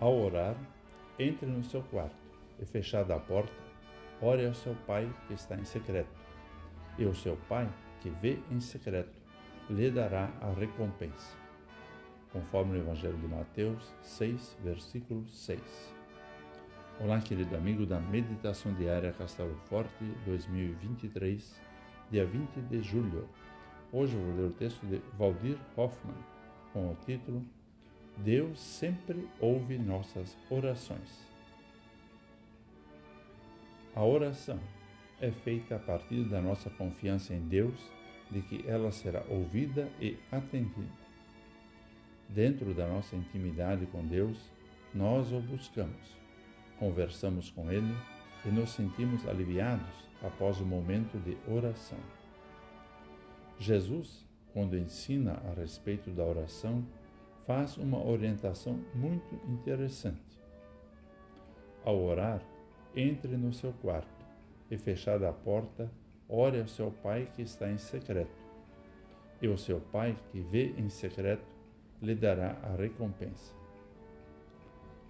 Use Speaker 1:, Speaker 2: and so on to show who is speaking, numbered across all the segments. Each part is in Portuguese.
Speaker 1: Ao orar, entre no seu quarto e, fechada a porta, ore ao seu Pai que está em secreto. E o seu Pai, que vê em secreto, lhe dará a recompensa. Conforme o Evangelho de Mateus 6, versículo 6. Olá, querido amigo da Meditação Diária Castelo Forte 2023, dia 20 de julho. Hoje vou ler o texto de Valdir Hoffmann com o título Deus sempre ouve nossas orações. A oração é feita a partir da nossa confiança em Deus de que ela será ouvida e atendida. Dentro da nossa intimidade com Deus, nós o buscamos, conversamos com Ele e nos sentimos aliviados após o momento de oração. Jesus, quando ensina a respeito da oração, faz uma orientação muito interessante. Ao orar, entre no seu quarto e, fechada a porta, ore ao seu pai que está em secreto. E o seu pai que vê em secreto lhe dará a recompensa.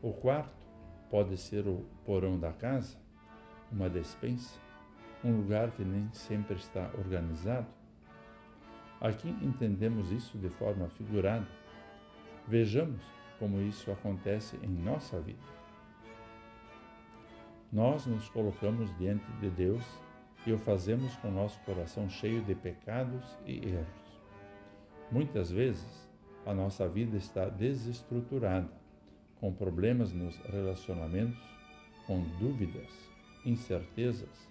Speaker 1: O quarto pode ser o porão da casa, uma despensa, um lugar que nem sempre está organizado. Aqui entendemos isso de forma figurada Vejamos como isso acontece em nossa vida. Nós nos colocamos diante de Deus e o fazemos com nosso coração cheio de pecados e erros. Muitas vezes, a nossa vida está desestruturada, com problemas nos relacionamentos, com dúvidas, incertezas,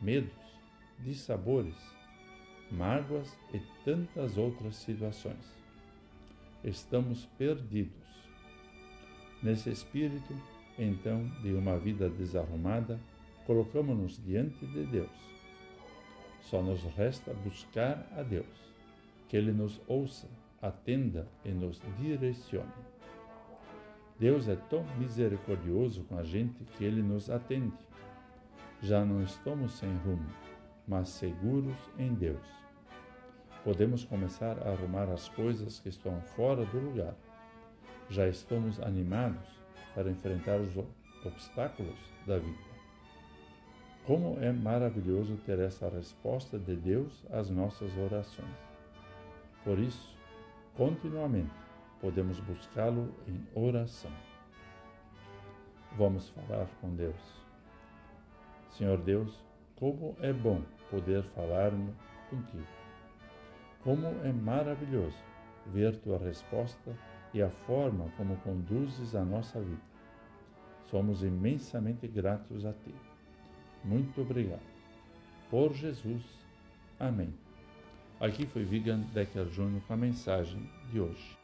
Speaker 1: medos, dissabores, mágoas e tantas outras situações estamos perdidos. Nesse espírito, então, de uma vida desarrumada, colocamos-nos diante de Deus. Só nos resta buscar a Deus, que Ele nos ouça, atenda e nos direcione. Deus é tão misericordioso com a gente que Ele nos atende. Já não estamos sem rumo, mas seguros em Deus podemos começar a arrumar as coisas que estão fora do lugar. Já estamos animados para enfrentar os obstáculos da vida. Como é maravilhoso ter essa resposta de Deus às nossas orações. Por isso, continuamente podemos buscá-lo em oração. Vamos falar com Deus. Senhor Deus, como é bom poder falar contigo. Como é maravilhoso ver tua resposta e a forma como conduzes a nossa vida. Somos imensamente gratos a ti. Muito obrigado. Por Jesus. Amém. Aqui foi Vigan Decker Jr. com a mensagem de hoje.